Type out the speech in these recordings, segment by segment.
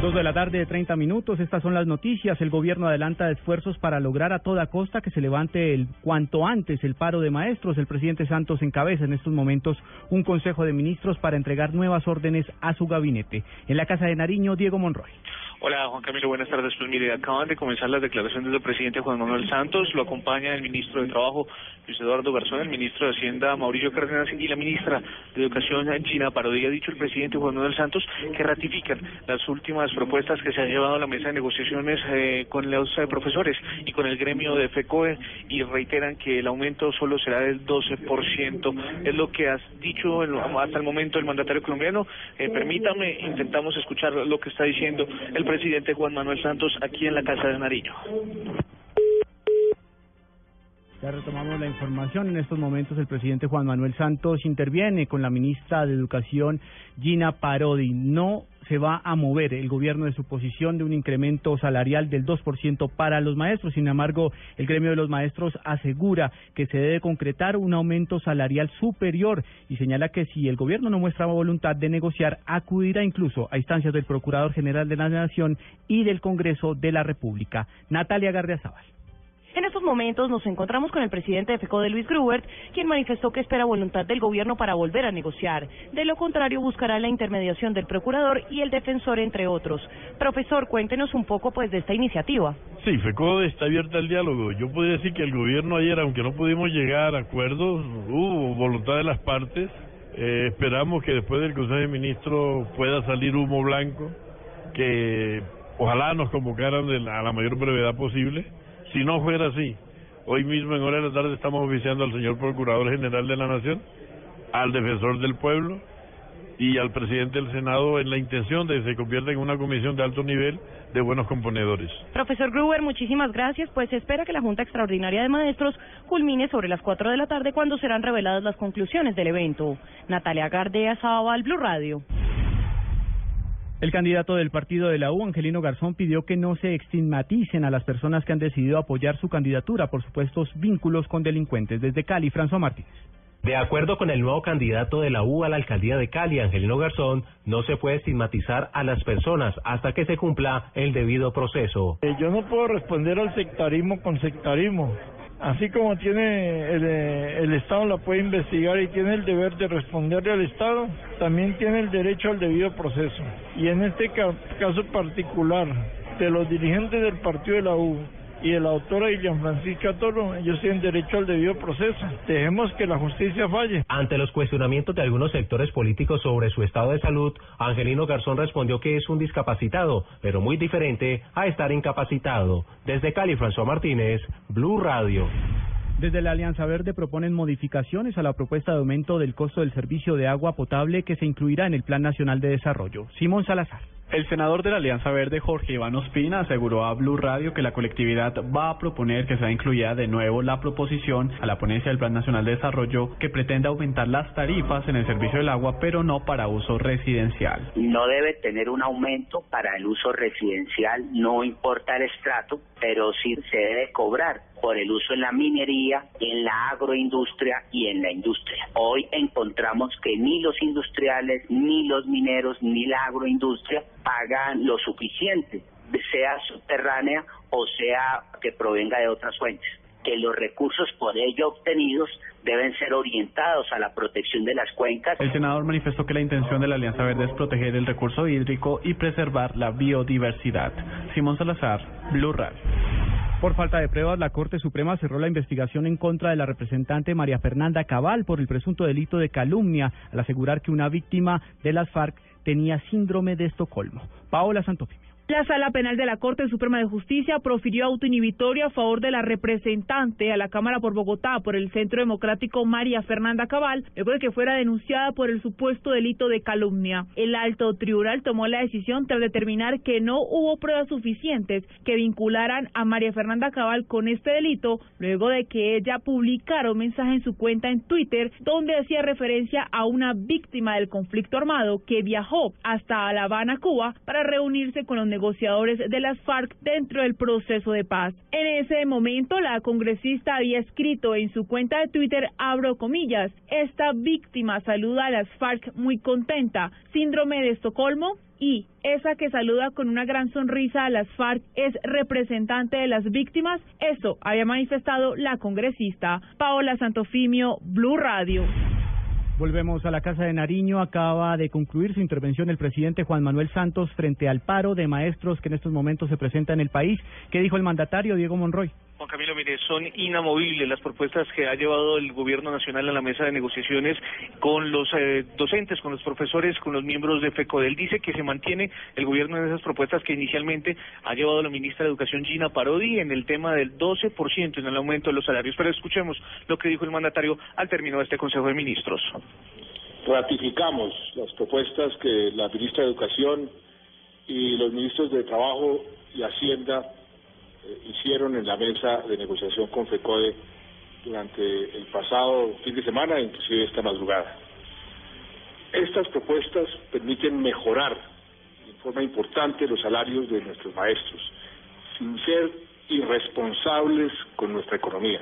Dos de la tarde, 30 minutos. Estas son las noticias. El gobierno adelanta esfuerzos para lograr a toda costa que se levante el cuanto antes el paro de maestros. El presidente Santos encabeza en estos momentos un consejo de ministros para entregar nuevas órdenes a su gabinete. En la Casa de Nariño, Diego Monroy. Hola Juan Camilo, buenas tardes. Pues mire, acaban de comenzar las declaraciones del presidente Juan Manuel Santos, lo acompaña el ministro de Trabajo Luis Eduardo Garzón, el ministro de Hacienda Mauricio Cárdenas y la ministra de Educación China Parodi. Ha dicho el presidente Juan Manuel Santos que ratifican las últimas propuestas que se han llevado a la mesa de negociaciones eh, con los eh, profesores y con el gremio de FECOE y reiteran que el aumento solo será del 12%. Es lo que has dicho hasta el momento el mandatario colombiano. Eh, permítame, intentamos escuchar lo que está diciendo el presidente Juan Manuel Santos aquí en la Casa de Nariño. Ya retomamos la información. En estos momentos el presidente Juan Manuel Santos interviene con la ministra de Educación Gina Parodi. No se va a mover el gobierno de su posición de un incremento salarial del 2% para los maestros. Sin embargo, el gremio de los maestros asegura que se debe concretar un aumento salarial superior y señala que si el gobierno no muestra voluntad de negociar, acudirá incluso a instancias del Procurador General de la Nación y del Congreso de la República. Natalia Gardiazabal. En estos momentos nos encontramos con el presidente de FECO de Luis Grubert, quien manifestó que espera voluntad del gobierno para volver a negociar. De lo contrario, buscará la intermediación del procurador y el defensor, entre otros. Profesor, cuéntenos un poco pues de esta iniciativa. Sí, FECO está abierta al diálogo. Yo podría decir que el gobierno ayer, aunque no pudimos llegar a acuerdos, hubo voluntad de las partes. Eh, esperamos que después del Consejo de Ministros pueda salir humo blanco, que ojalá nos convocaran a la mayor brevedad posible si no fuera así, hoy mismo en hora de la tarde estamos oficiando al señor Procurador General de la Nación, al Defensor del Pueblo y al presidente del Senado en la intención de que se convierta en una comisión de alto nivel de buenos componedores. Profesor Gruber, muchísimas gracias. Pues se espera que la Junta Extraordinaria de Maestros culmine sobre las 4 de la tarde cuando serán reveladas las conclusiones del evento. Natalia Gardea, Sabal, Blue Radio. El candidato del partido de la U, Angelino Garzón, pidió que no se estigmaticen a las personas que han decidido apoyar su candidatura por supuestos vínculos con delincuentes. Desde Cali, François Martínez. De acuerdo con el nuevo candidato de la U a la alcaldía de Cali, Angelino Garzón, no se puede estigmatizar a las personas hasta que se cumpla el debido proceso. Eh, yo no puedo responder al sectarismo con sectarismo. Así como tiene el, eh, el, Estado la puede investigar y tiene el deber de responderle al Estado, también tiene el derecho al debido proceso. Y en este caso particular de los dirigentes del partido de la U y de la autora Ilian Francisca Toro, ellos tienen derecho al debido proceso. Dejemos que la justicia falle. Ante los cuestionamientos de algunos sectores políticos sobre su estado de salud, Angelino Garzón respondió que es un discapacitado, pero muy diferente a estar incapacitado. Desde Cali, François Martínez, Blue Radio. Desde la Alianza Verde proponen modificaciones a la propuesta de aumento del costo del servicio de agua potable que se incluirá en el Plan Nacional de Desarrollo. Simón Salazar. El senador de la Alianza Verde, Jorge Iván Ospina, aseguró a Blue Radio que la colectividad va a proponer que sea incluida de nuevo la proposición a la ponencia del Plan Nacional de Desarrollo que pretende aumentar las tarifas en el servicio del agua, pero no para uso residencial. No debe tener un aumento para el uso residencial, no importa el estrato, pero sí se debe cobrar por el uso en la minería, en la agroindustria y en la industria. Hoy encontramos que ni los industriales, ni los mineros, ni la agroindustria pagan lo suficiente, sea subterránea o sea que provenga de otras fuentes que los recursos por ello obtenidos deben ser orientados a la protección de las cuencas. El senador manifestó que la intención de la Alianza Verde es proteger el recurso hídrico y preservar la biodiversidad. Simón Salazar, Blue Radio. Por falta de pruebas, la Corte Suprema cerró la investigación en contra de la representante María Fernanda Cabal por el presunto delito de calumnia al asegurar que una víctima de las FARC tenía síndrome de Estocolmo. Paola Santofimio. La Sala Penal de la Corte Suprema de Justicia profirió autoinhibitorio a favor de la representante a la Cámara por Bogotá por el Centro Democrático María Fernanda Cabal, luego de que fuera denunciada por el supuesto delito de calumnia. El alto tribunal tomó la decisión tras determinar que no hubo pruebas suficientes que vincularan a María Fernanda Cabal con este delito, luego de que ella publicara un mensaje en su cuenta en Twitter donde hacía referencia a una víctima del conflicto armado que viajó hasta La Habana, Cuba, para reunirse con los negociadores de las FARC dentro del proceso de paz. En ese momento, la congresista había escrito en su cuenta de Twitter, abro comillas, esta víctima saluda a las FARC muy contenta, síndrome de Estocolmo, y esa que saluda con una gran sonrisa a las FARC es representante de las víctimas. Eso había manifestado la congresista Paola Santofimio, Blue Radio. Volvemos a la Casa de Nariño. Acaba de concluir su intervención el presidente Juan Manuel Santos frente al paro de maestros que en estos momentos se presenta en el país. ¿Qué dijo el mandatario Diego Monroy? Juan Camilo, mire, son inamovibles las propuestas que ha llevado el gobierno nacional a la mesa de negociaciones con los eh, docentes, con los profesores, con los miembros de FECODEL. Dice que se mantiene el gobierno en esas propuestas que inicialmente ha llevado la ministra de Educación Gina Parodi en el tema del 12% en el aumento de los salarios. Pero escuchemos lo que dijo el mandatario al término de este Consejo de Ministros. Ratificamos las propuestas que la ministra de Educación y los ministros de Trabajo y Hacienda eh, hicieron en la mesa de negociación con FECODE durante el pasado fin de semana, inclusive esta madrugada. Estas propuestas permiten mejorar de forma importante los salarios de nuestros maestros, sin ser irresponsables con nuestra economía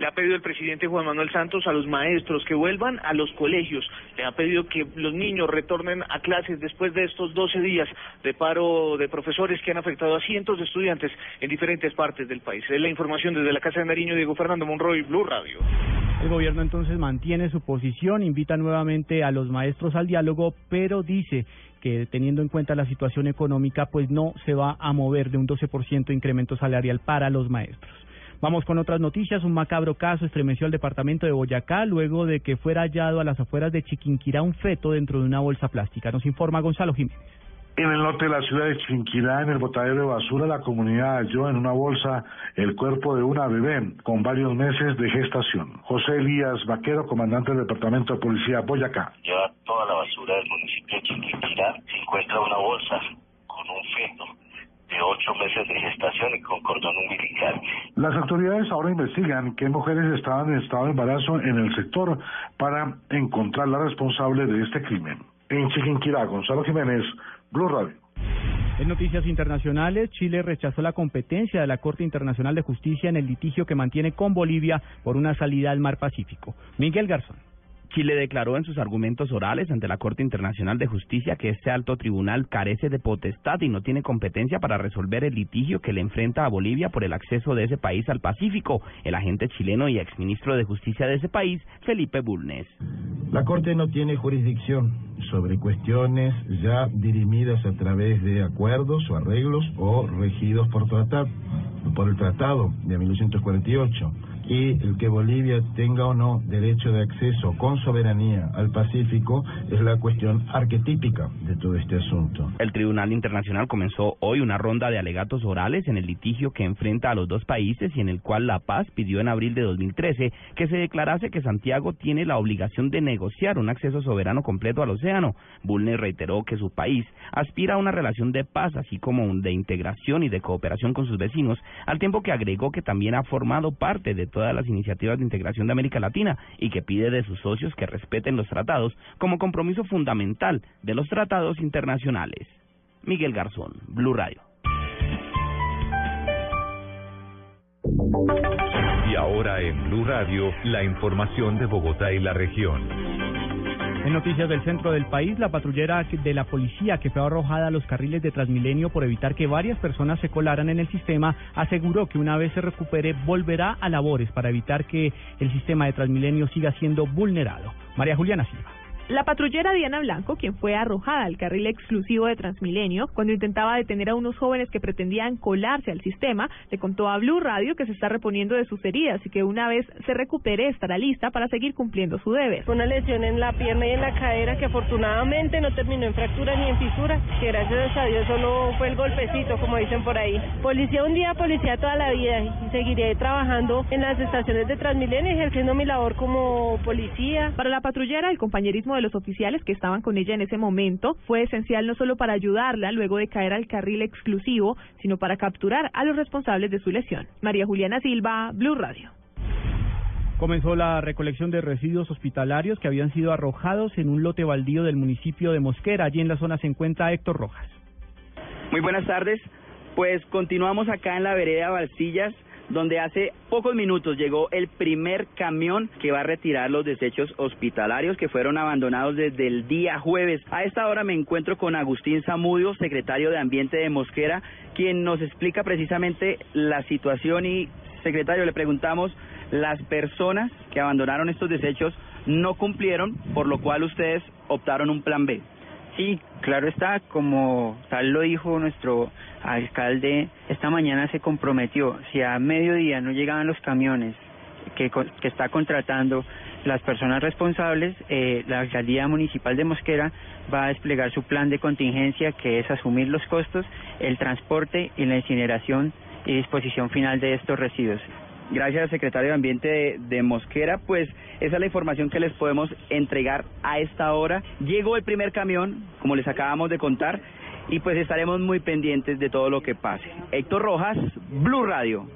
le ha pedido el presidente Juan Manuel Santos a los maestros que vuelvan a los colegios, le ha pedido que los niños retornen a clases después de estos 12 días de paro de profesores que han afectado a cientos de estudiantes en diferentes partes del país. Es la información desde la Casa de Nariño, Diego Fernando Monroy, Blue Radio. El gobierno entonces mantiene su posición, invita nuevamente a los maestros al diálogo, pero dice que teniendo en cuenta la situación económica, pues no se va a mover de un 12% de incremento salarial para los maestros. Vamos con otras noticias. Un macabro caso estremeció al departamento de Boyacá luego de que fuera hallado a las afueras de Chiquinquirá un feto dentro de una bolsa plástica. Nos informa Gonzalo Jiménez. En el norte de la ciudad de Chiquinquirá, en el botadero de basura, la comunidad halló en una bolsa el cuerpo de una bebé con varios meses de gestación. José Elías Vaquero, comandante del Departamento de Policía Boyacá. Lleva toda la basura del municipio de Chiquinquirá, se encuentra una bolsa con un feto de ocho meses de gestación y con cordón umbilical. Las autoridades ahora investigan qué mujeres estaban en estado de embarazo en el sector para encontrar la responsable de este crimen. En Chiquinquirá, Gonzalo Jiménez, Blue Radio. En noticias internacionales, Chile rechazó la competencia de la Corte Internacional de Justicia en el litigio que mantiene con Bolivia por una salida al Mar Pacífico. Miguel Garzón. Chile declaró en sus argumentos orales ante la Corte Internacional de Justicia que este alto tribunal carece de potestad y no tiene competencia para resolver el litigio que le enfrenta a Bolivia por el acceso de ese país al Pacífico. El agente chileno y exministro de Justicia de ese país, Felipe Bulnes. La Corte no tiene jurisdicción sobre cuestiones ya dirimidas a través de acuerdos o arreglos o regidos por tratado, por el Tratado de 1948 y el que Bolivia tenga o no derecho de acceso con soberanía al Pacífico es la cuestión arquetípica de todo este asunto. El Tribunal Internacional comenzó hoy una ronda de alegatos orales en el litigio que enfrenta a los dos países y en el cual La Paz pidió en abril de 2013 que se declarase que Santiago tiene la obligación de negociar un acceso soberano completo al océano. Bulnes reiteró que su país aspira a una relación de paz así como de integración y de cooperación con sus vecinos, al tiempo que agregó que también ha formado parte de todo todas las iniciativas de integración de América Latina y que pide de sus socios que respeten los tratados como compromiso fundamental de los tratados internacionales. Miguel Garzón, Blue Radio. Y ahora en Blue Radio, la información de Bogotá y la región. En noticias del centro del país, la patrullera de la policía que fue arrojada a los carriles de Transmilenio por evitar que varias personas se colaran en el sistema aseguró que una vez se recupere volverá a labores para evitar que el sistema de Transmilenio siga siendo vulnerado. María Juliana Silva. La patrullera Diana Blanco, quien fue arrojada al carril exclusivo de Transmilenio cuando intentaba detener a unos jóvenes que pretendían colarse al sistema, le contó a Blue Radio que se está reponiendo de sus heridas y que una vez se recupere estará lista para seguir cumpliendo su deber. Una lesión en la pierna y en la cadera que afortunadamente no terminó en fractura ni en fisura, que gracias a Dios solo fue el golpecito, como dicen por ahí. Policía un día, policía toda la vida y seguiré trabajando en las estaciones de Transmilenio ejerciendo mi labor como policía. Para la patrullera, el compañerismo de los oficiales que estaban con ella en ese momento fue esencial no solo para ayudarla luego de caer al carril exclusivo, sino para capturar a los responsables de su lesión. María Juliana Silva, Blue Radio. Comenzó la recolección de residuos hospitalarios que habían sido arrojados en un lote baldío del municipio de Mosquera. Allí en la zona se encuentra Héctor Rojas. Muy buenas tardes. Pues continuamos acá en la vereda Valsillas donde hace pocos minutos llegó el primer camión que va a retirar los desechos hospitalarios que fueron abandonados desde el día jueves. A esta hora me encuentro con Agustín Zamudio, secretario de Ambiente de Mosquera, quien nos explica precisamente la situación y, secretario, le preguntamos, las personas que abandonaron estos desechos no cumplieron, por lo cual ustedes optaron un plan B. Sí, claro está, como tal lo dijo nuestro alcalde, esta mañana se comprometió, si a mediodía no llegaban los camiones que, que está contratando las personas responsables, eh, la alcaldía municipal de Mosquera va a desplegar su plan de contingencia, que es asumir los costos, el transporte y la incineración y disposición final de estos residuos. Gracias, secretario de Ambiente de, Mosquera. Pues esa es la información que les podemos entregar a esta hora. Llegó el primer camión, como les acabamos de contar, y pues estaremos muy pendientes de todo lo que pase. Héctor Rojas, Blue Radio.